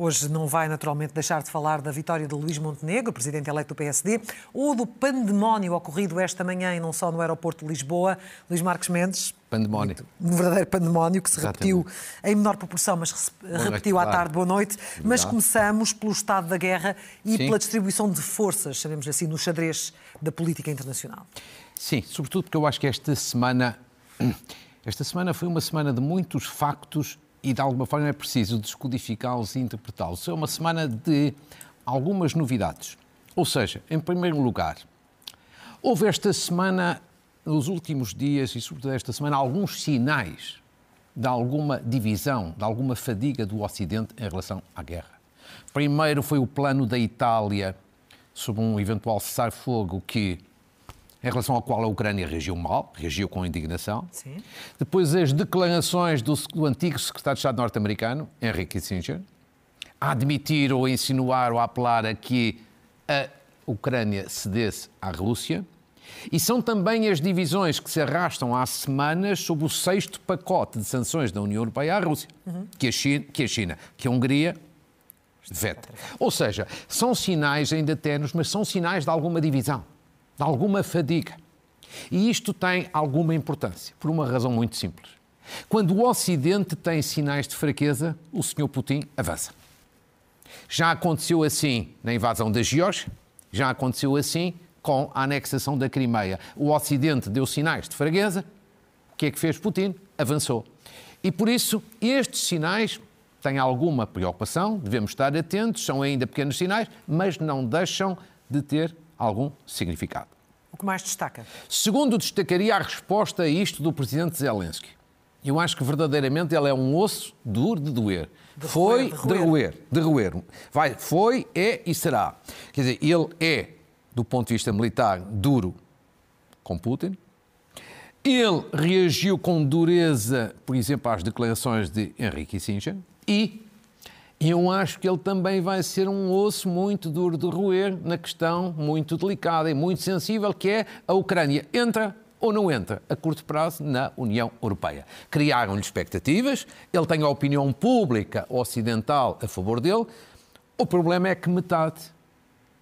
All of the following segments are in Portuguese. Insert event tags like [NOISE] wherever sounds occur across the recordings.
Hoje não vai naturalmente deixar de falar da vitória de Luís Montenegro, presidente eleito do PSD, ou do pandemónio ocorrido esta manhã e não só no aeroporto de Lisboa. Luís Marques Mendes. Pandemónio. Um verdadeiro pandemónio que se Exatamente. repetiu em menor proporção, mas repetiu noite, à tarde. Boa noite. Mas começamos pelo estado da guerra e Sim. pela distribuição de forças, chamemos assim, no xadrez da política internacional. Sim, sobretudo porque eu acho que esta semana. [CLEARS THROAT] Esta semana foi uma semana de muitos factos e de alguma forma é preciso descodificá-los e interpretá-los. É uma semana de algumas novidades. Ou seja, em primeiro lugar, houve esta semana, nos últimos dias e sobretudo esta semana, alguns sinais de alguma divisão, de alguma fadiga do Ocidente em relação à guerra. Primeiro foi o plano da Itália sobre um eventual cessar-fogo que em relação ao qual a Ucrânia reagiu mal, reagiu com indignação. Sim. Depois as declarações do, do antigo secretário de Estado norte-americano, Henry Kissinger, a admitir ou a insinuar ou a apelar a que a Ucrânia cedesse à Rússia. E são também as divisões que se arrastam há semanas sobre o sexto pacote de sanções da União Europeia à Rússia, uhum. que, a China, que a China, que a Hungria veta. Ou seja, são sinais ainda tenos, mas são sinais de alguma divisão de alguma fadiga. E isto tem alguma importância, por uma razão muito simples. Quando o Ocidente tem sinais de fraqueza, o Sr. Putin avança. Já aconteceu assim na invasão da Geórgia, já aconteceu assim com a anexação da Crimeia. O Ocidente deu sinais de fraqueza, o que é que fez Putin? Avançou. E por isso, estes sinais têm alguma preocupação, devemos estar atentos, são ainda pequenos sinais, mas não deixam de ter algum significado. O que mais destaca? Segundo, destacaria a resposta a isto do presidente Zelensky. Eu acho que verdadeiramente ele é um osso duro de doer. De foi roer, de, de roer, de roer. Vai, foi, é e será. Quer dizer, ele é, do ponto de vista militar, duro com Putin. Ele reagiu com dureza, por exemplo, às declarações de Henrique Kissinger e e eu acho que ele também vai ser um osso muito duro de roer na questão muito delicada e muito sensível que é a Ucrânia entra ou não entra a curto prazo na União Europeia. Criaram-lhe expectativas, ele tem a opinião pública ocidental a favor dele. O problema é que metade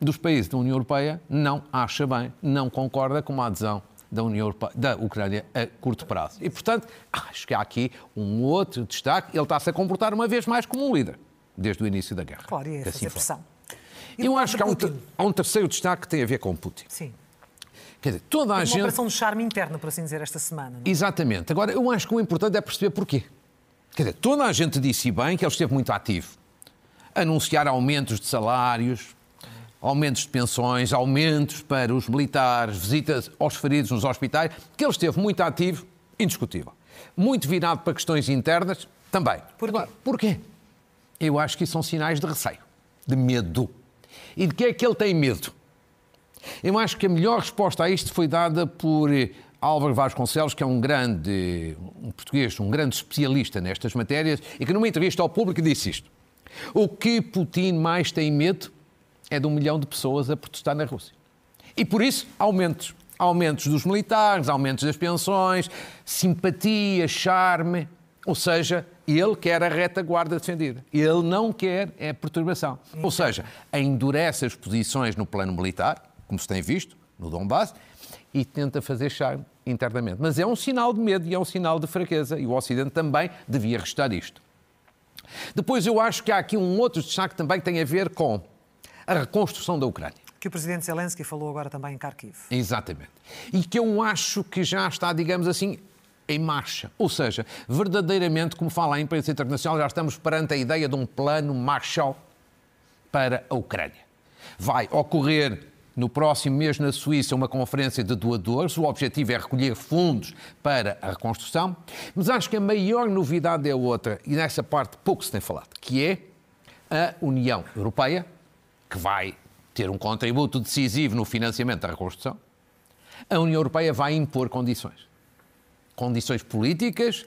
dos países da União Europeia não acha bem, não concorda com a adesão da, União Europeia, da Ucrânia a curto prazo. E, portanto, acho que há aqui um outro destaque. Ele está-se a comportar uma vez mais como um líder desde o início da guerra. Claro, e fazer assim pressão. E Eu acho que há um, há um, terceiro destaque que tem a ver com Putin. Sim. Quer dizer, toda a uma gente... operação de charme interno, por assim dizer, esta semana. É? Exatamente. Agora, eu acho que o importante é perceber porquê. Quer dizer, toda a gente disse bem que ele esteve muito ativo. Anunciar aumentos de salários, aumentos de pensões, aumentos para os militares, visitas aos feridos nos hospitais, que ele esteve muito ativo, indiscutível. Muito virado para questões internas, também. Porquê? Porquê? Eu acho que são sinais de receio, de medo. E de que é que ele tem medo? Eu acho que a melhor resposta a isto foi dada por eh, Álvaro Vasconcelos, que é um grande um português, um grande especialista nestas matérias, e que numa entrevista ao público disse isto. O que Putin mais tem medo é de um milhão de pessoas a protestar na Rússia. E por isso, aumentos. Aumentos dos militares, aumentos das pensões, simpatia, charme. Ou seja, ele quer a retaguarda defendida. Ele não quer é perturbação. Ou seja, endurece as posições no plano militar, como se tem visto no Donbass, e tenta fazer charme internamente. Mas é um sinal de medo e é um sinal de fraqueza. E o Ocidente também devia restar isto. Depois eu acho que há aqui um outro destaque também que tem a ver com a reconstrução da Ucrânia. Que o presidente Zelensky falou agora também em Kharkiv. Exatamente. E que eu acho que já está, digamos assim, em marcha. Ou seja, verdadeiramente, como fala a imprensa internacional, já estamos perante a ideia de um plano Marshall para a Ucrânia. Vai ocorrer no próximo mês na Suíça uma conferência de doadores. O objetivo é recolher fundos para a reconstrução. Mas acho que a maior novidade é outra, e nessa parte pouco se tem falado, que é a União Europeia, que vai ter um contributo decisivo no financiamento da reconstrução. A União Europeia vai impor condições condições políticas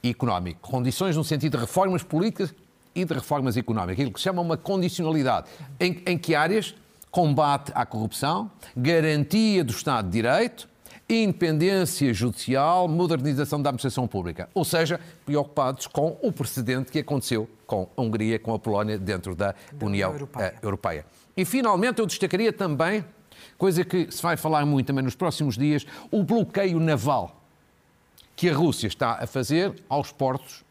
e económicas. Condições no sentido de reformas políticas e de reformas económicas. Aquilo que se chama uma condicionalidade. Em, em que áreas? combate à corrupção, garantia do Estado de Direito, independência judicial, modernização da administração pública. Ou seja, preocupados com o precedente que aconteceu com a Hungria, com a Polónia dentro da, da União Europeia. Eh, Europeia. E finalmente eu destacaria também, coisa que se vai falar muito também nos próximos dias, o bloqueio naval que a Rússia está a fazer aos portos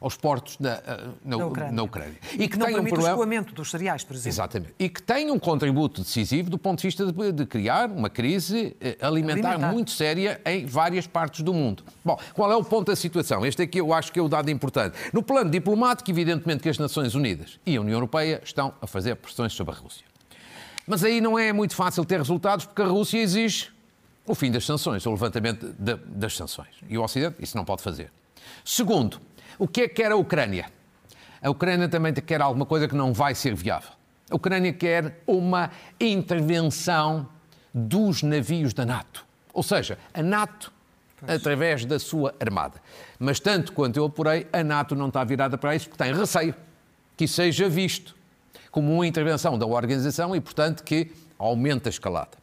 aos portos na, eh, na, na, Ucrânia. na Ucrânia. E, que, não tem um problema... o escoamento dos cereais, por exemplo. Exatamente. E que tem um contributo decisivo do ponto de vista de, de criar uma crise eh, alimentar, alimentar, muito séria em várias partes do mundo. Bom, qual é o ponto da situação? Este aqui eu acho que é o dado importante. No plano diplomático, evidentemente que as Nações Unidas e a União Europeia estão a fazer pressões sobre a Rússia. Mas aí não é muito fácil ter resultados porque a Rússia exige o fim das sanções, o levantamento de, das sanções. E o Ocidente isso não pode fazer. Segundo, o que é que quer a Ucrânia? A Ucrânia também quer alguma coisa que não vai ser viável. A Ucrânia quer uma intervenção dos navios da NATO. Ou seja, a NATO através da sua armada. Mas tanto quanto eu apurei, a NATO não está virada para isso porque tem receio que isso seja visto como uma intervenção da organização e, portanto, que aumente a escalada.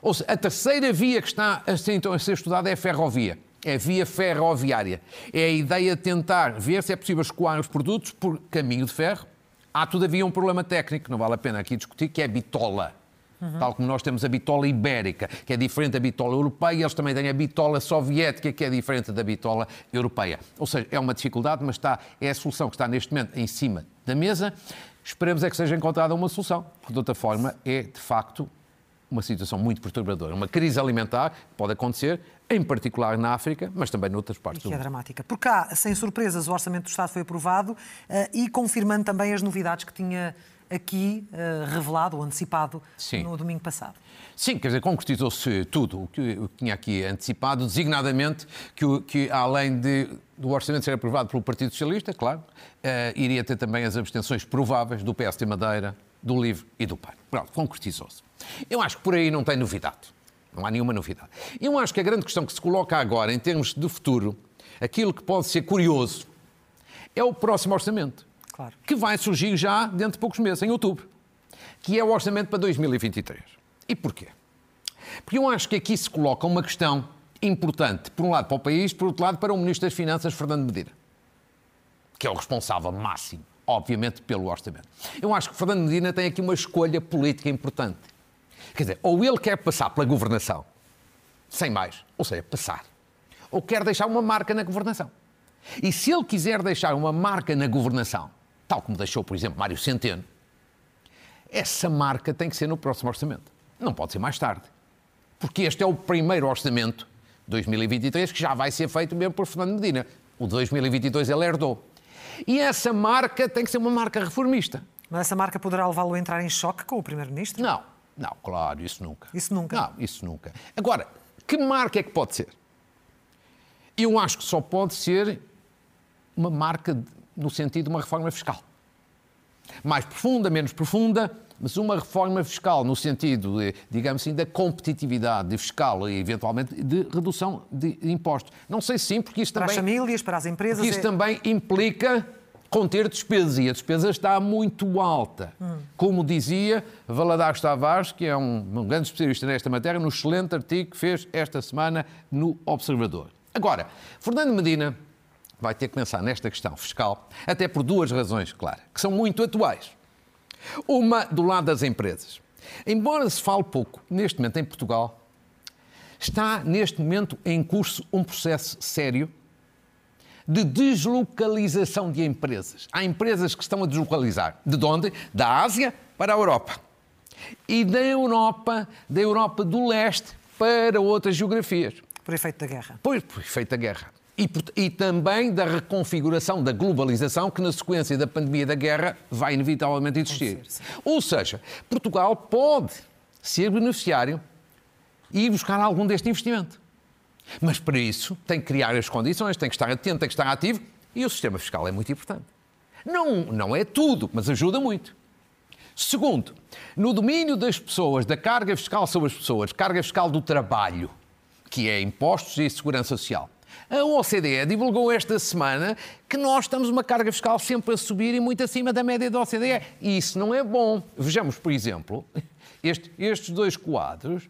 Ou seja, a terceira via que está a ser, então, a ser estudada é a ferrovia é via ferroviária. É a ideia de tentar ver se é possível escoar os produtos por caminho de ferro. Há, todavia, um problema técnico, que não vale a pena aqui discutir, que é a bitola. Uhum. Tal como nós temos a bitola ibérica, que é diferente da bitola europeia, eles também têm a bitola soviética, que é diferente da bitola europeia. Ou seja, é uma dificuldade, mas está, é a solução que está neste momento em cima da mesa. Esperemos é que seja encontrada uma solução, porque de outra forma é, de facto, uma situação muito perturbadora. Uma crise alimentar pode acontecer, em particular na África, mas também noutras partes e que do é mundo. é dramática. Por cá, sem surpresas, o Orçamento do Estado foi aprovado uh, e confirmando também as novidades que tinha aqui uh, revelado ou antecipado Sim. no domingo passado. Sim, quer dizer, concretizou-se tudo o que, o que tinha aqui antecipado, designadamente que, que além de, do orçamento ser aprovado pelo Partido Socialista, claro, uh, iria ter também as abstenções prováveis do PS de Madeira, do LIVRE e do PAN. Pronto, concretizou-se. Eu acho que por aí não tem novidade. Não há nenhuma novidade. Eu acho que a grande questão que se coloca agora, em termos de futuro, aquilo que pode ser curioso, é o próximo orçamento. Claro. Que vai surgir já dentro de poucos meses, em outubro. Que é o orçamento para 2023. E porquê? Porque eu acho que aqui se coloca uma questão importante, por um lado para o país, por outro lado para o Ministro das Finanças, Fernando Medina, que é o responsável máximo, obviamente, pelo orçamento. Eu acho que Fernando Medina tem aqui uma escolha política importante Quer dizer, ou ele quer passar pela governação, sem mais, ou seja, passar, ou quer deixar uma marca na governação. E se ele quiser deixar uma marca na governação, tal como deixou, por exemplo, Mário Centeno, essa marca tem que ser no próximo orçamento. Não pode ser mais tarde. Porque este é o primeiro orçamento, 2023, que já vai ser feito mesmo por Fernando Medina. O de 2022 ele herdou. E essa marca tem que ser uma marca reformista. Mas essa marca poderá levá-lo a entrar em choque com o Primeiro-Ministro? Não, não, claro, isso nunca. Isso nunca? Não, isso nunca. Agora, que marca é que pode ser? Eu acho que só pode ser uma marca no sentido de uma reforma fiscal. Mais profunda, menos profunda, mas uma reforma fiscal no sentido, de, digamos assim, da competitividade fiscal e, eventualmente, de redução de impostos. Não sei se sim, porque isso para também... Para as famílias, para as empresas... Isso é... também implica conter despesas e a despesa está muito alta. Como dizia Valadares Tavares, que é um, um, grande especialista nesta matéria, no excelente artigo que fez esta semana no Observador. Agora, Fernando Medina vai ter que pensar nesta questão fiscal, até por duas razões, claro, que são muito atuais. Uma do lado das empresas. Embora se fale pouco, neste momento em Portugal, está neste momento em curso um processo sério de deslocalização de empresas. Há empresas que estão a deslocalizar. De onde? Da Ásia para a Europa. E da Europa, da Europa do leste para outras geografias. Por efeito da guerra. Por, por efeito da guerra. E, e, também da reconfiguração da globalização que, na sequência da pandemia da guerra, vai inevitavelmente existir. Ser, Ou seja, Portugal pode ser beneficiário e ir buscar algum deste investimento. Mas para isso tem que criar as condições, tem que estar atento, tem que estar ativo e o sistema fiscal é muito importante. Não, não é tudo, mas ajuda muito. Segundo, no domínio das pessoas, da carga fiscal sobre as pessoas, carga fiscal do trabalho, que é impostos e segurança social, A OCDE divulgou esta semana que nós estamos uma carga fiscal sempre a subir e muito acima da média da OCDE. E isso não é bom. Vejamos, por exemplo, este, estes dois quadros.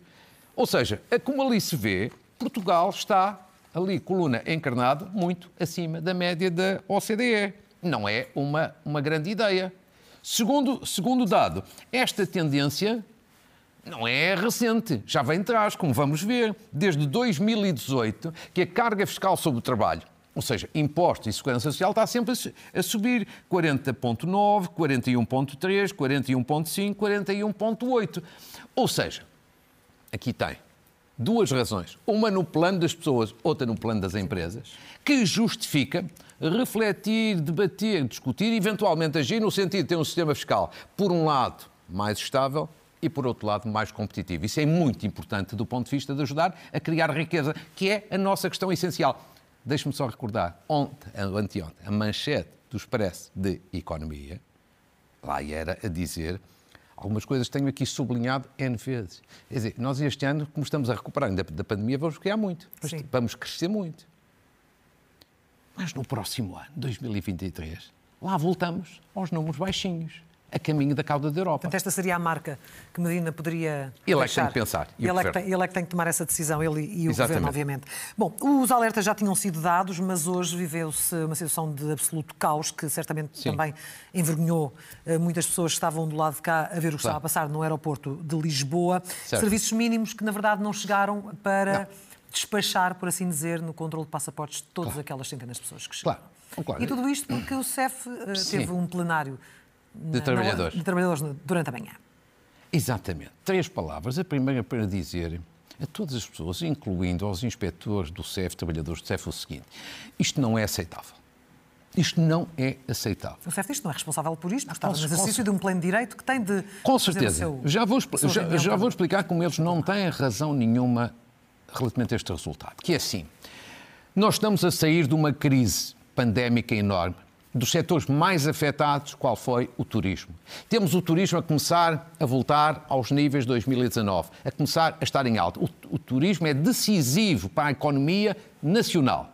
Ou seja, como ali se vê, Portugal está ali, coluna encarnado, muito acima da média da OCDE. Não é uma, uma grande ideia. Segundo, segundo dado, esta tendência não é recente, já vem atrás, como vamos ver, desde 2018, que a carga fiscal sobre o trabalho, ou seja, impostos e segurança social, está sempre a subir 40,9, 41,3, 41,5, 41,8. Ou seja, aqui tem duas razões. Uma no plano das pessoas, outra no plano das empresas, que justifica refletir, debater, discutir e eventualmente agir no sentido de ter um sistema fiscal, por um lado, mais estável e, por outro lado, mais competitivo. Isso é muito importante do ponto de vista de ajudar a criar riqueza, que é a nossa questão essencial. Deixe-me só recordar, ontem, anteontem, a manchete do Expresso de Economia, lá era a dizer algumas coisas tenho aqui sublinhado N vezes. Quer dizer, nós este ano, como estamos a recuperar da, da pandemia, vamos criar muito. Sim. Vamos crescer muito. Mas no próximo ano, 2023, lá voltamos aos números baixinhos a caminho da cauda da Europa. Portanto, esta seria a marca que Medina poderia. Ele deixar. é que tem que pensar. Ele é que tem, ele é que tem que tomar essa decisão, ele e o Exatamente. governo, obviamente. Bom, os alertas já tinham sido dados, mas hoje viveu-se uma situação de absoluto caos que certamente Sim. também envergonhou eh, muitas pessoas que estavam do lado de cá a ver o que estava a passar no aeroporto de Lisboa. Certo. Serviços mínimos que, na verdade, não chegaram para. Não despachar, por assim dizer, no controle de passaportes de todas claro. aquelas centenas de pessoas que chegaram. Claro. Claro. E tudo isto porque o CEF uh, teve um plenário de trabalhadores. de trabalhadores durante a manhã. Exatamente. Três palavras. A primeira para dizer a todas as pessoas, incluindo aos inspectores do CEF, trabalhadores do CEF, o seguinte: isto não é aceitável. Isto não é aceitável. O CEF diz que não é responsável por isto, está no exercício de um pleno direito que tem de. Com certeza. Seu, já, vou, já, já vou explicar como eles não têm razão nenhuma relativamente a este resultado. Que é assim: nós estamos a sair de uma crise pandémica enorme dos setores mais afetados, qual foi o turismo. Temos o turismo a começar a voltar aos níveis de 2019, a começar a estar em alta. O, o turismo é decisivo para a economia nacional.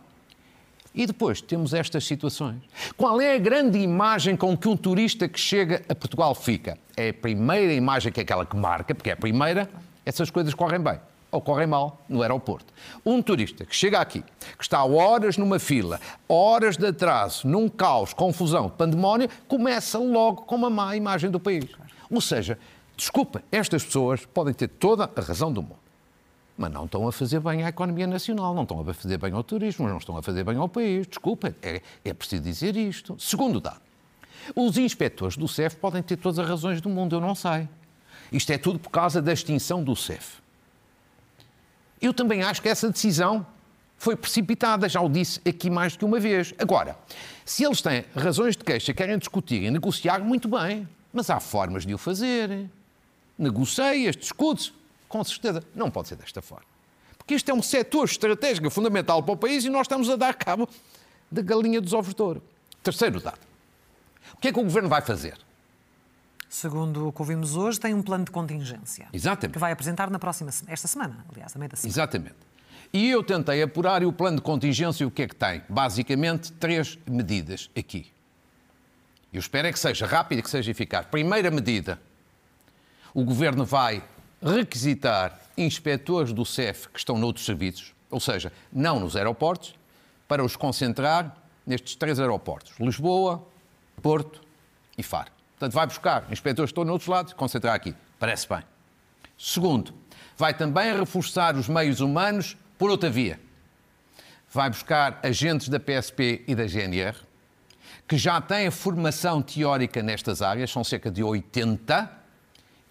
E depois temos estas situações. Qual é a grande imagem com que um turista que chega a Portugal fica? É a primeira imagem que é aquela que marca, porque é a primeira, essas coisas correm bem ocorrem mal no aeroporto. Um turista que chega aqui, que está horas numa fila, horas de atraso, num caos, confusão, pandemónio, começa logo com uma má imagem do país. Ou seja, desculpa, estas pessoas podem ter toda a razão do mundo, mas não estão a fazer bem à economia nacional, não estão a fazer bem ao turismo, não estão a fazer bem ao país. Desculpa, é, é preciso dizer isto. Segundo dado, os inspectores do CEF podem ter todas as razões do mundo, eu não sei. Isto é tudo por causa da extinção do CEF. Eu também acho que essa decisão foi precipitada, já o disse aqui mais do que uma vez. Agora, se eles têm razões de queixa, querem discutir e negociar, muito bem, mas há formas de o fazer. Negocias, discute com certeza. Não pode ser desta forma. Porque este é um setor estratégico fundamental para o país e nós estamos a dar cabo da galinha dos ovos de ouro. Terceiro dado. O que é que o governo vai fazer? Segundo o que ouvimos hoje, tem um plano de contingência. Exatamente. Que vai apresentar na próxima, esta semana, aliás, também da semana. Exatamente. E eu tentei apurar e o plano de contingência o que é que tem? Basicamente, três medidas aqui. Eu espero é que seja rápido e que seja eficaz. Primeira medida, o Governo vai requisitar inspectores do CEF que estão noutros serviços, ou seja, não nos aeroportos, para os concentrar nestes três aeroportos, Lisboa, Porto e Faro. Portanto, vai buscar inspectores que estão noutros lados, concentrar aqui. Parece bem. Segundo, vai também reforçar os meios humanos por outra via. Vai buscar agentes da PSP e da GNR, que já têm formação teórica nestas áreas, são cerca de 80,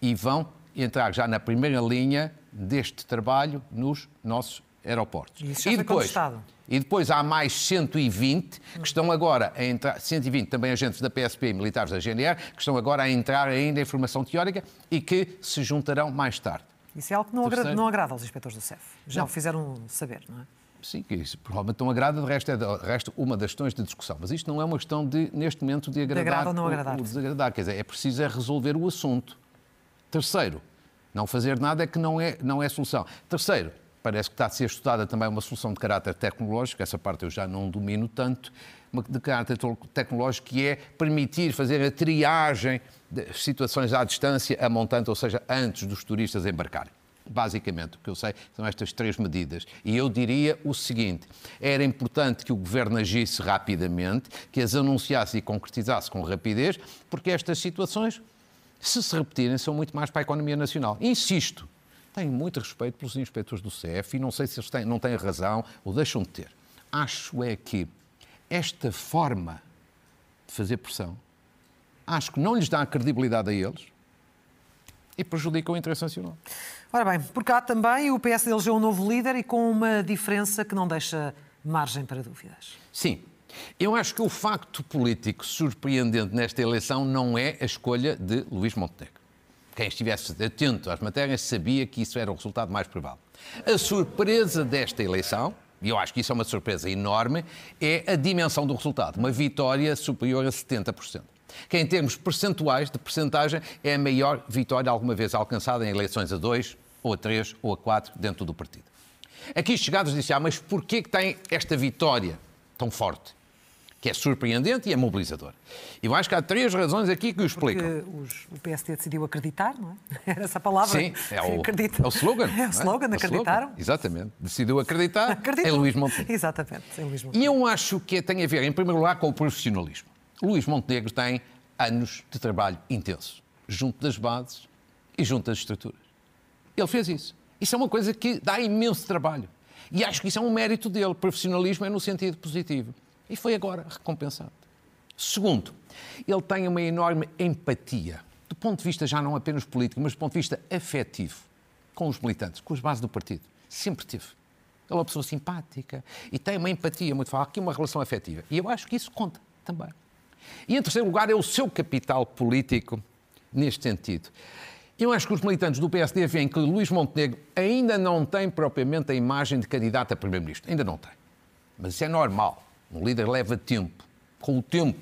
e vão entrar já na primeira linha deste trabalho nos nossos aeroportos. E, isso já e depois, e depois há mais 120 que estão agora a entrar, 120 também agentes da PSP e militares da GNR, que estão agora a entrar ainda em formação teórica e que se juntarão mais tarde. Isso é algo que não, agrada, não agrada aos inspectores do CEF. Já não. o fizeram saber, não é? Sim, que isso provavelmente não agrada, de resto é de resto uma das questões de discussão. Mas isto não é uma questão de, neste momento, de agradar, de agrada ou não agradar. O, o desagradar. Quer dizer, é preciso é resolver o assunto. Terceiro, não fazer nada é que não é, não é solução. Terceiro, parece que está a ser estudada também uma solução de caráter tecnológico, essa parte eu já não domino tanto, de caráter tecnológico, que é permitir fazer a triagem de situações à distância, a montante, ou seja, antes dos turistas embarcarem. Basicamente, o que eu sei são estas três medidas. E eu diria o seguinte: era importante que o governo agisse rapidamente, que as anunciasse e concretizasse com rapidez, porque estas situações, se se repetirem, são muito mais para a economia nacional. Insisto, tenho muito respeito pelos inspectores do CEF e não sei se eles têm, não têm razão ou deixam de ter. Acho é que esta forma de fazer pressão, acho que não lhes dá credibilidade a eles e prejudica o interesse nacional. Ora bem, por cá também o PS elegeu um novo líder e com uma diferença que não deixa margem para dúvidas. Sim. Eu acho que o facto político surpreendente nesta eleição não é a escolha de Luís Montenegro. Quem estivesse atento às matérias sabia que isso era o resultado mais provável. A surpresa desta eleição, e eu acho que isso é uma surpresa enorme, é a dimensão do resultado. Uma vitória superior a 70% que em termos percentuais de percentagem é a maior vitória alguma vez alcançada em eleições a dois, ou a três, ou a quatro dentro do partido. Aqui chegados disse, ah, mas porquê que tem esta vitória tão forte? Que é surpreendente e é mobilizador. E eu acho que há três razões aqui que o explicam. Porque o PSD decidiu acreditar, não é? [LAUGHS] Era essa palavra. Sim, é o, é o slogan. É o slogan, é? acreditaram. Slogan. Exatamente. Decidiu acreditar Acreditam. em Luís Montenegro. Exatamente, em Luís Montenegro. E eu acho que tem a ver, em primeiro lugar, com o profissionalismo. Luís Montenegro tem anos de trabalho intenso, junto das bases e junto das estruturas. Ele fez isso. Isso é uma coisa que dá imenso trabalho. E acho que isso é um mérito dele. Profissionalismo é no sentido positivo. E foi agora recompensado. Segundo, ele tem uma enorme empatia, do ponto de vista já não apenas político, mas do ponto de vista afetivo, com os militantes, com as bases do partido. Sempre teve. Ele é uma pessoa simpática e tem uma empatia muito forte, aqui uma relação afetiva. E eu acho que isso conta também. E, em terceiro lugar, é o seu capital político neste sentido. Eu acho que os militantes do PSD veem que Luís Montenegro ainda não tem propriamente a imagem de candidato a Primeiro-Ministro. Ainda não tem. Mas isso é normal. Um líder leva tempo. Com o tempo,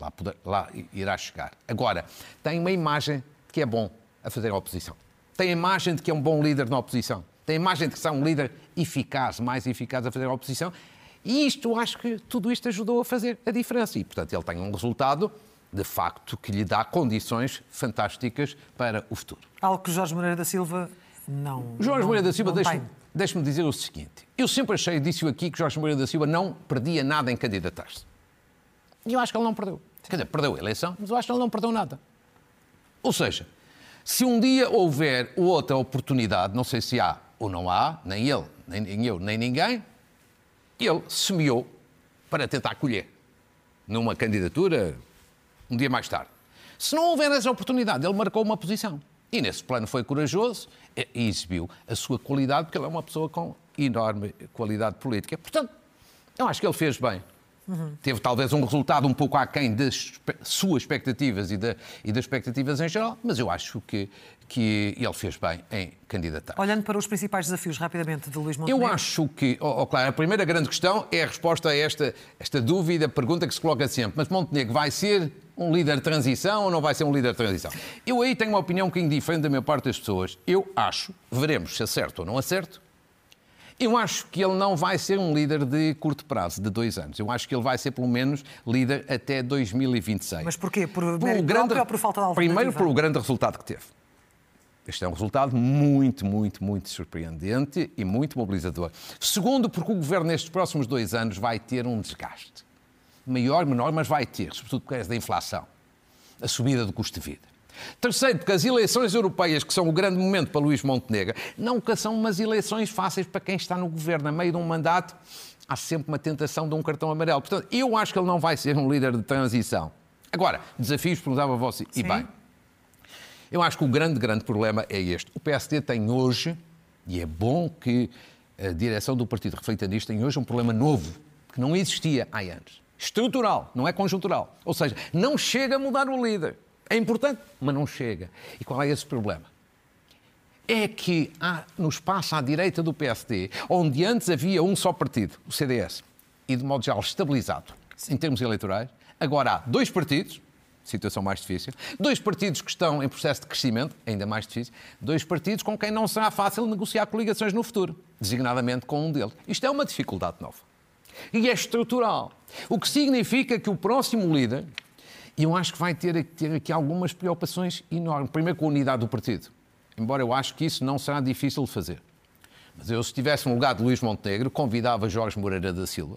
lá, poder, lá irá chegar. Agora, tem uma imagem de que é bom a fazer a oposição. Tem a imagem de que é um bom líder na oposição. Tem a imagem de que é um líder eficaz, mais eficaz a fazer a oposição. E isto, acho que tudo isto ajudou a fazer a diferença. E, portanto, ele tem um resultado, de facto, que lhe dá condições fantásticas para o futuro. Algo que Jorge Moreira da Silva não. Jorge não, Moreira da Silva, deixe-me deixe dizer o seguinte: eu sempre achei, disse aqui, que Jorge Moreira da Silva não perdia nada em candidatar-se. E eu acho que ele não perdeu. Quer dizer, perdeu a eleição, mas eu acho que ele não perdeu nada. Ou seja, se um dia houver outra oportunidade, não sei se há ou não há, nem ele, nem eu, nem ninguém, ele semeou para tentar colher numa candidatura um dia mais tarde. Se não houver essa oportunidade, ele marcou uma posição. E nesse plano foi corajoso e exibiu a sua qualidade, porque ele é uma pessoa com enorme qualidade política. Portanto, eu acho que ele fez bem. Uhum. Teve talvez um resultado um pouco aquém das suas expectativas e, da, e das expectativas em geral, mas eu acho que, que ele fez bem em candidatar. Olhando para os principais desafios, rapidamente, de Luís Montenegro. Eu acho que, oh, oh, claro, a primeira grande questão é a resposta a esta, esta dúvida, pergunta que se coloca sempre. Mas Montenegro vai ser um líder de transição ou não vai ser um líder de transição? Eu aí tenho uma opinião um bocadinho diferente da maior parte das pessoas. Eu acho, veremos se acerto ou não acerto, eu acho que ele não vai ser um líder de curto prazo, de dois anos. Eu acho que ele vai ser, pelo menos, líder até 2026. Mas porquê? Por pelo grande... ou por falta de alternativa? Primeiro, pelo grande resultado que teve. Este é um resultado muito, muito, muito surpreendente e muito mobilizador. Segundo, porque o governo nestes próximos dois anos vai ter um desgaste. Maior, menor, mas vai ter, sobretudo por causa da inflação, a subida do custo de vida. Terceiro, porque as eleições europeias, que são o grande momento para Luís Montenegro, nunca são umas eleições fáceis para quem está no governo. A meio de um mandato, há sempre uma tentação de um cartão amarelo. Portanto, eu acho que ele não vai ser um líder de transição. Agora, desafios, perguntava a você. Sim. E bem, eu acho que o grande, grande problema é este. O PSD tem hoje, e é bom que a direção do partido reflita nisto, tem hoje um problema novo, que não existia há anos. Estrutural, não é conjuntural. Ou seja, não chega a mudar o líder. É importante, mas não chega. E qual é esse problema? É que há no espaço à direita do PSD, onde antes havia um só partido, o CDS, e de modo geral estabilizado em termos eleitorais, agora há dois partidos, situação mais difícil. Dois partidos que estão em processo de crescimento, ainda mais difícil. Dois partidos com quem não será fácil negociar coligações no futuro, designadamente com um deles. Isto é uma dificuldade nova. E é estrutural. O que significa que o próximo líder, e eu acho que vai ter, ter aqui algumas preocupações enormes. Primeiro, com a unidade do partido. Embora eu acho que isso não será difícil de fazer. Mas eu, se estivesse no lugar de Luís Montenegro, convidava Jorge Moreira da Silva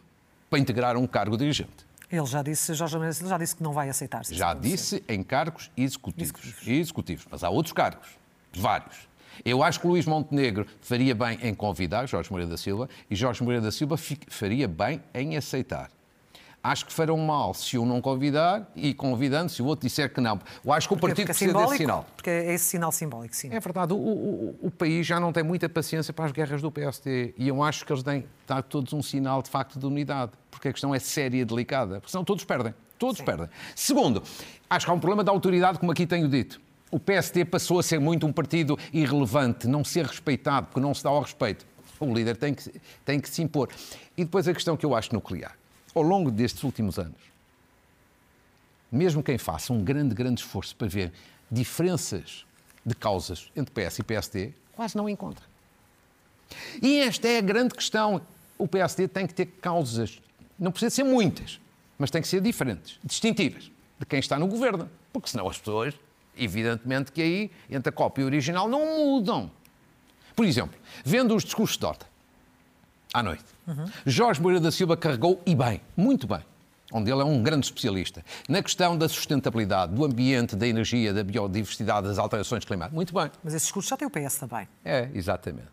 para integrar um cargo dirigente. Ele já disse, Jorge Moreira já disse que não vai aceitar. já disse em cargos executivos. executivos. Executivos. Mas há outros cargos, vários. Eu acho que Luís Montenegro faria bem em convidar Jorge Moreira da Silva e Jorge Moreira da Silva faria bem em aceitar. Acho que farão mal se um não convidar e convidando se o outro disser que não. Eu acho que o partido porque é precisa desse sinal. Porque é esse sinal simbólico, sim. É verdade. O, o, o, país já não tem muita paciência para as guerras do PSD e eu acho que eles têm dar todos um sinal de facto de unidade, porque a questão é séria e delicada, porque senão todos perdem. Todos sim. perdem. Segundo, acho que há um problema da autoridade, como aqui tenho dito. O PSD passou a ser muito um partido irrelevante, não ser respeitado, porque não se dá ao respeito. O líder tem que, tem que se impor. E depois a questão que eu acho nuclear ao longo destes últimos anos, mesmo quem faça um grande, grande esforço para ver diferenças de causas entre PS e PSD, quase não encontra. E esta é a grande questão. O PSD tem que ter causas, não precisa ser muitas, mas tem que ser diferentes, distintivas de quem está no governo, porque senão as pessoas, evidentemente que aí, entre a cópia e o original, não mudam. Por exemplo, vendo os discursos de Horta, à noite. Uhum. Jorge Moreira da Silva carregou, e bem, muito bem, onde ele é um grande especialista, na questão da sustentabilidade, do ambiente, da energia, da biodiversidade, das alterações climáticas. Muito bem. Mas esse discurso já tem o PS também. É, exatamente.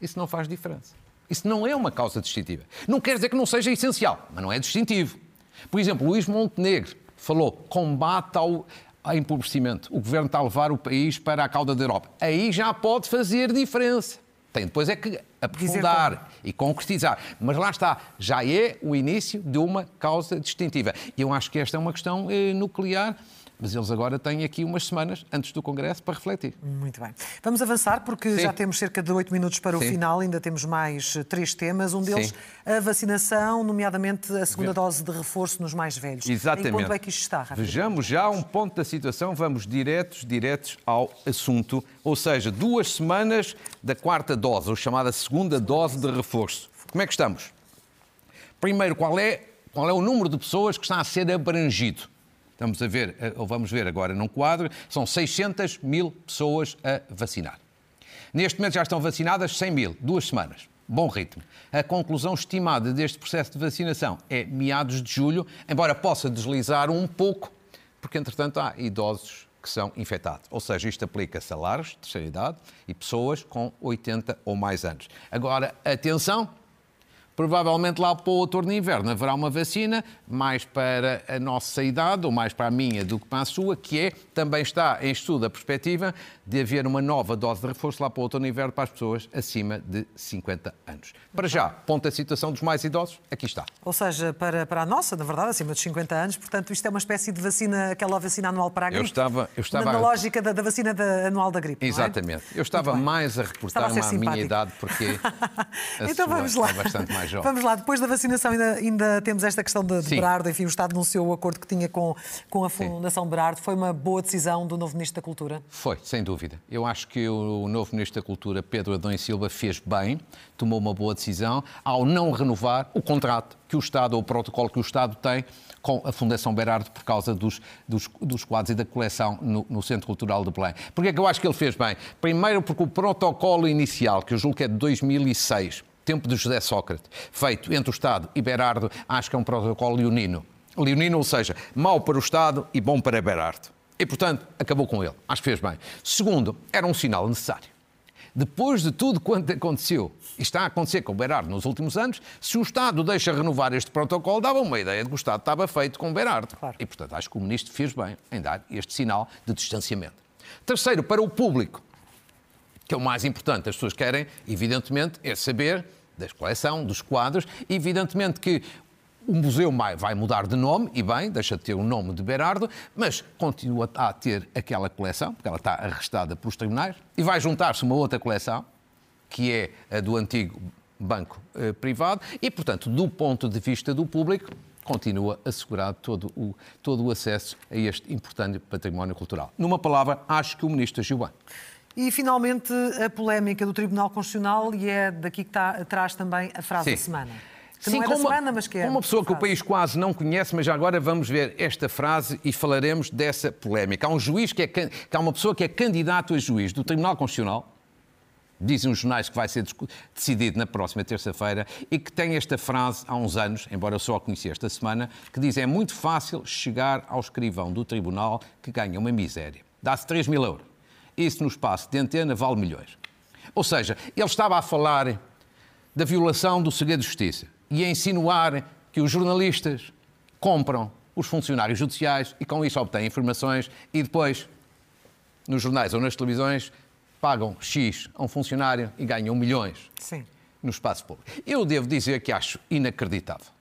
Isso não faz diferença. Isso não é uma causa distintiva. Não quer dizer que não seja essencial, mas não é distintivo. Por exemplo, Luís Montenegro falou combate ao, ao empobrecimento. O governo está a levar o país para a cauda da Europa. Aí já pode fazer diferença. Tem depois é que aprofundar e concretizar. Mas lá está, já é o início de uma causa distintiva. E eu acho que esta é uma questão eh, nuclear mas eles agora têm aqui umas semanas antes do Congresso para refletir. Muito bem. Vamos avançar, porque Sim. já temos cerca de oito minutos para o Sim. final, ainda temos mais eh, três temas. Um deles, Sim. a vacinação, nomeadamente a segunda dose de reforço nos mais velhos. Exatamente. Em é que isto está? Vejamos já um ponto da situação, vamos diretos, diretos ao assunto. Ou seja, duas semanas da quarta dose, ou chamada segunda dose de reforço. Como é que estamos? Primeiro, qual é, qual é o número de pessoas que está a ser abrangido? Estamos a ver, eh, ou vamos ver agora num quadro, são 600 mil pessoas a vacinar. Neste momento já estão vacinadas 100 mil, duas semanas. Bom ritmo. A conclusão estimada deste processo de vacinação é meados de julho, embora possa deslizar um pouco, porque entretanto há idosos que são infectados. Ou seja, isto aplica-se a lares de terceira idade e pessoas com 80 ou mais anos. Agora, atenção, Provavelmente lá para o outono e inverno haverá uma vacina mais para a nossa idade, ou mais para a minha do que para a sua, que é, também está em estudo a perspectiva de haver uma nova dose de reforço lá para o outono e inverno para as pessoas acima de 50 anos. Para já, ponto a situação dos mais idosos, aqui está. Ou seja, para, para a nossa, na verdade, acima dos 50 anos, portanto, isto é uma espécie de vacina, aquela vacina anual para a gripe. Eu estava... Eu estava na, lógica da, da vacina da, anual da gripe, Exatamente. É? Eu estava mais a reportar-me à minha idade, porque [LAUGHS] então vamos lá. é bastante mais jovem. Vamos lá, depois da vacinação ainda, ainda temos esta questão de, de Berardo, enfim, o Estado anunciou o acordo que tinha com, com a Fundação Sim. Berardo. Foi uma boa decisão do novo Ministro da Cultura? Foi, sem dúvida. Eu acho que o novo Ministro da Cultura, Pedro Adão e Silva, fez bem, tomou uma boa decisão ao não renovar o contrato que o Estado, ou o protocolo que o Estado tem com a Fundação Berardo por causa dos, dos, dos quadros e da coleção no, no, Centro Cultural de Belém. Porquê é que eu acho que ele fez bem? Primeiro porque o protocolo inicial, que eu julgo que é de 2006, tempo de José Sócrates, feito entre o Estado e Berardo, acho que é um protocolo leonino. Leonino, ou seja, mau para o Estado e bom para Berardo. E, portanto, acabou com ele. Acho que fez bem. Segundo, era um sinal necessário. Depois de tudo quanto aconteceu, e está a acontecer com o Berardo nos últimos anos, se o Estado deixa renovar este protocolo, dava uma ideia de que o Estado estava feito com o Berardo. Claro. E, portanto, acho que o Ministro fez bem em dar este sinal de distanciamento. Terceiro, para o público, que é o mais importante, as pessoas querem, evidentemente, é saber da coleção, dos quadros. Evidentemente que o museu vai mudar de nome, e bem, deixa de ter o nome de Berardo, mas continua a ter aquela coleção, porque ela está arrestada pelos tribunais, e vai juntar-se uma outra coleção, que é a do antigo banco eh, privado, e, portanto, do ponto de vista do público, continua assegurado todo o, todo o acesso a este importante património cultural. Numa palavra, acho que o ministro agiu bem. E, finalmente, a polémica do Tribunal Constitucional, e é daqui que está atrás também a frase Sim. da semana. Que Sim, não é da semana, mas que é. Uma pessoa que o país quase não conhece, mas já agora vamos ver esta frase e falaremos dessa polémica. Há um juiz que é. Que há uma pessoa que é candidato a juiz do Tribunal Constitucional, dizem os jornais que vai ser decidido na próxima terça-feira, e que tem esta frase há uns anos, embora eu só a conheci esta semana, que diz: é muito fácil chegar ao escrivão do tribunal que ganha uma miséria. Dá-se 3 mil euros. Isso no espaço de antena vale milhões. Ou seja, ele estava a falar da violação do segredo de justiça e a insinuar que os jornalistas compram os funcionários judiciais e com isso obtêm informações e depois, nos jornais ou nas televisões, pagam X a um funcionário e ganham milhões Sim. no espaço público. Eu devo dizer que acho inacreditável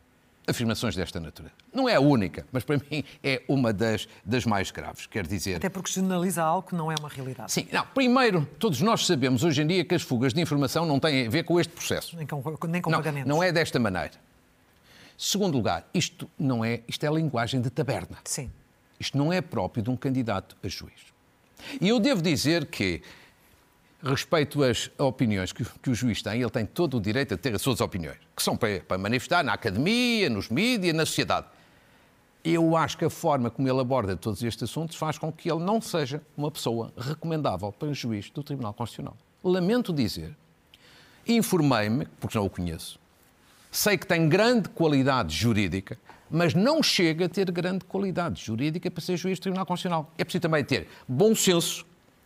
afirmações desta natureza. Não é a única, mas para mim é uma das, das mais graves, quer dizer... Até porque generaliza algo que não é uma realidade. Sim, não, primeiro, todos nós sabemos hoje em dia que as fugas de informação não têm a ver com este processo. Nem com, nem com não, pagamentos. Não é desta maneira. Segundo lugar, isto não é, isto é linguagem de taberna. Sim. Isto não é próprio de um candidato a juiz. E eu devo dizer que respeito às opiniões que, que, o juiz tem, ele tem todo o direito a ter as suas opiniões, que são para, para manifestar na academia, nos mídias, na sociedade. Eu acho que a forma como ele aborda todos estes assuntos faz com que ele não seja uma pessoa recomendável para juiz do Tribunal Constitucional. Lamento dizer, informei-me, porque não o conheço, sei que tem grande qualidade jurídica, mas não chega a ter grande qualidade jurídica para ser juiz do Tribunal Constitucional. É preciso também ter bom senso,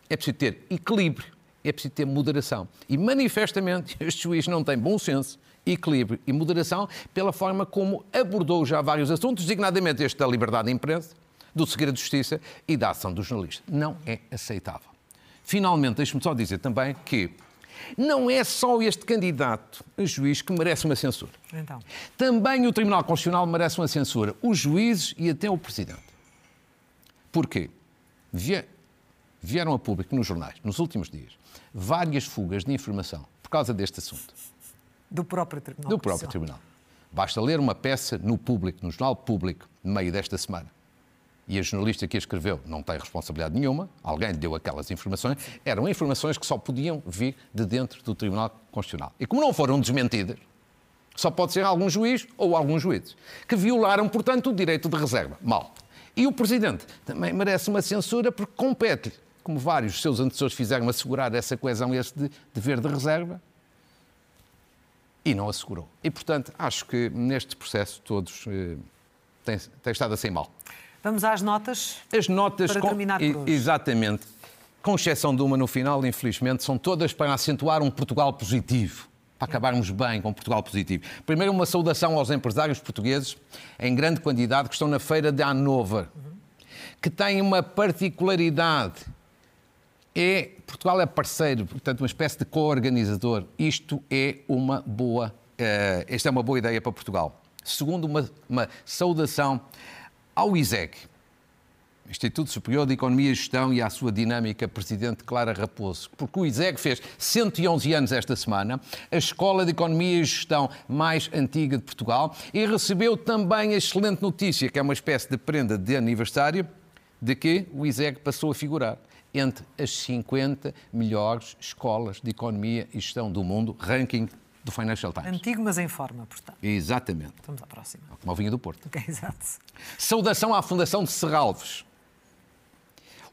é preciso ter equilíbrio, é preciso ter moderação. E manifestamente [LAUGHS] este juiz não tem bom senso, equilíbrio e moderação pela forma como abordou já vários assuntos, designadamente este da liberdade de imprensa, do segredo de justiça e da ação do jornalista. Não é aceitável. Finalmente, deixe-me só dizer também que não é só este candidato a juiz que merece uma censura. Então. Também o Tribunal Constitucional merece uma censura. Os juízes e até o Presidente. Porquê? Vieram a público nos jornais, nos últimos dias, várias fugas de informação por causa deste assunto. Do próprio Tribunal. Do próprio Tribunal. Basta ler uma peça no público, no jornal público, no meio desta semana. E a jornalista que a escreveu não tem responsabilidade nenhuma, alguém deu aquelas informações, eram informações que só podiam vir de dentro do Tribunal Constitucional. E como não foram desmentidas, só pode ser algum juiz ou alguns juízes, que violaram, portanto, o direito de reserva. Mal. E o Presidente também merece uma censura porque compete-lhe como vários seus antecessores fizeram, assegurar essa coesão, esse de, dever de reserva, e não assegurou. E, portanto, acho que neste processo todos eh, têm, têm estado assim mal. Vamos às notas. As notas, para com, terminar por hoje. exatamente, com exceção de uma no final, infelizmente, são todas para acentuar um Portugal positivo para acabarmos bem com Portugal positivo. Primeiro, uma saudação aos empresários portugueses, em grande quantidade, que estão na feira de Hanover, que têm uma particularidade é, Portugal é parceiro, portanto, uma espécie de co-organizador. Isto é uma boa, uh, esta é uma boa ideia para Portugal. Segundo, uma, uma saudação ao ISEG, Instituto Superior de Economia e Gestão e à sua dinâmica presidente Clara Raposo, porque o ISEG fez 111 anos esta semana, a escola de Economia e Gestão mais antiga de Portugal, e recebeu também a excelente notícia, que é uma espécie de prenda de aniversário, de que o ISEG passou a figurar entre as 50 melhores escolas de economia e gestão do mundo, ranking do Financial Times. Antigo, mas em forma, portanto. Exatamente. Vamos à próxima. Como a vinha do Porto. Okay, exato. Saudação à Fundação de Serralves.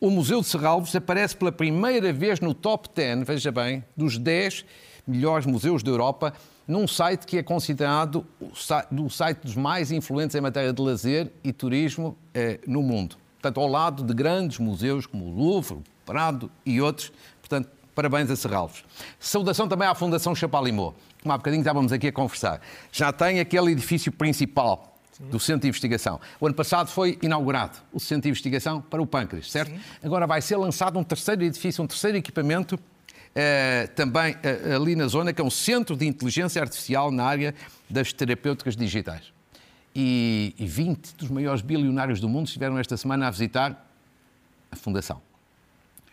O Museu de Serralves aparece pela primeira vez no top 10, veja bem, dos 10 melhores museus da Europa, num site que é considerado o site dos mais influentes em matéria de lazer e turismo eh, no mundo portanto, ao lado de grandes museus como o Louvre, o Prado e outros. Portanto, parabéns a Serralves. Saudação também à Fundação Chapalimau, como há bocadinho estávamos aqui a conversar. Já tem aquele edifício principal do Centro de Investigação. O ano passado foi inaugurado o Centro de Investigação para o pâncreas, certo? Sim. Agora vai ser lançado um terceiro edifício, um terceiro equipamento, eh, também eh, ali na zona, que é um Centro de Inteligência Artificial na área das terapêuticas digitais e, e 20 dos maiores bilionários do mundo estiveram esta semana a visitar a Fundação.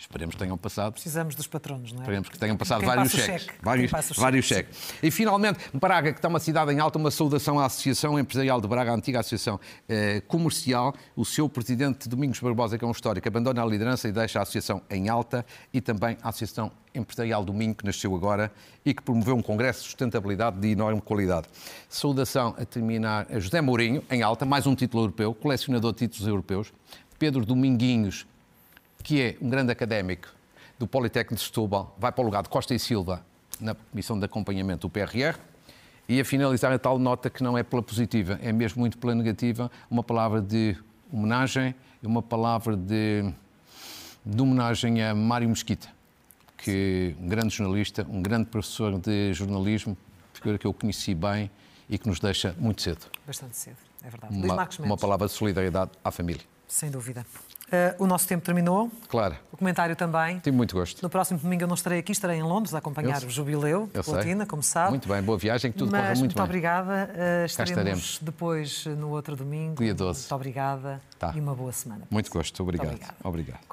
Esperemos que tenham passado. Precisamos dos patronos, não é? Esperemos que tenham passado Quem vários cheques. Cheque. Vários, vários cheques. E finalmente, Braga, que está uma cidade em alta, uma saudação à Associação Empresarial de Braga, a antiga Associação eh, Comercial. O seu presidente, Domingos Barbosa, que é um histórico, abandona a liderança e deixa a Associação em alta e também a Associação Empresarial Domingo, que nasceu agora e que promoveu um congresso de sustentabilidade de enorme qualidade. Saudação a terminar a José Mourinho, em alta, mais um título europeu, colecionador de títulos europeus. Pedro Dominguinhos, que é um grande académico do Politécnico de Setúbal, vai para o lugar de Costa e Silva na Comissão de Acompanhamento do PRR. E a finalizar a tal nota que não é pela positiva, é mesmo muito pela negativa, uma palavra de homenagem e uma palavra de, de homenagem a Mário Mesquita, que um grande jornalista, um grande professor de jornalismo, figura que eu conheci bem e que nos deixa muito cedo. Bastante cedo, é verdade. Uma, uma palavra de solidariedade à família. Sem dúvida. Uh, o nosso tempo terminou. Claro. O comentário também. Tive muito gosto. No próximo domingo eu não estarei aqui, estarei em Londres a acompanhar o jubileu de Platina, como sabe. Muito bem, boa viagem, que tudo Mas, corra muito, muito bem. obrigada. Uh, estaremos, estaremos, depois no outro domingo. Dia 12. Muito obrigada tá. e uma boa semana. Muito gosto, obrigado. Muito obrigado. obrigado.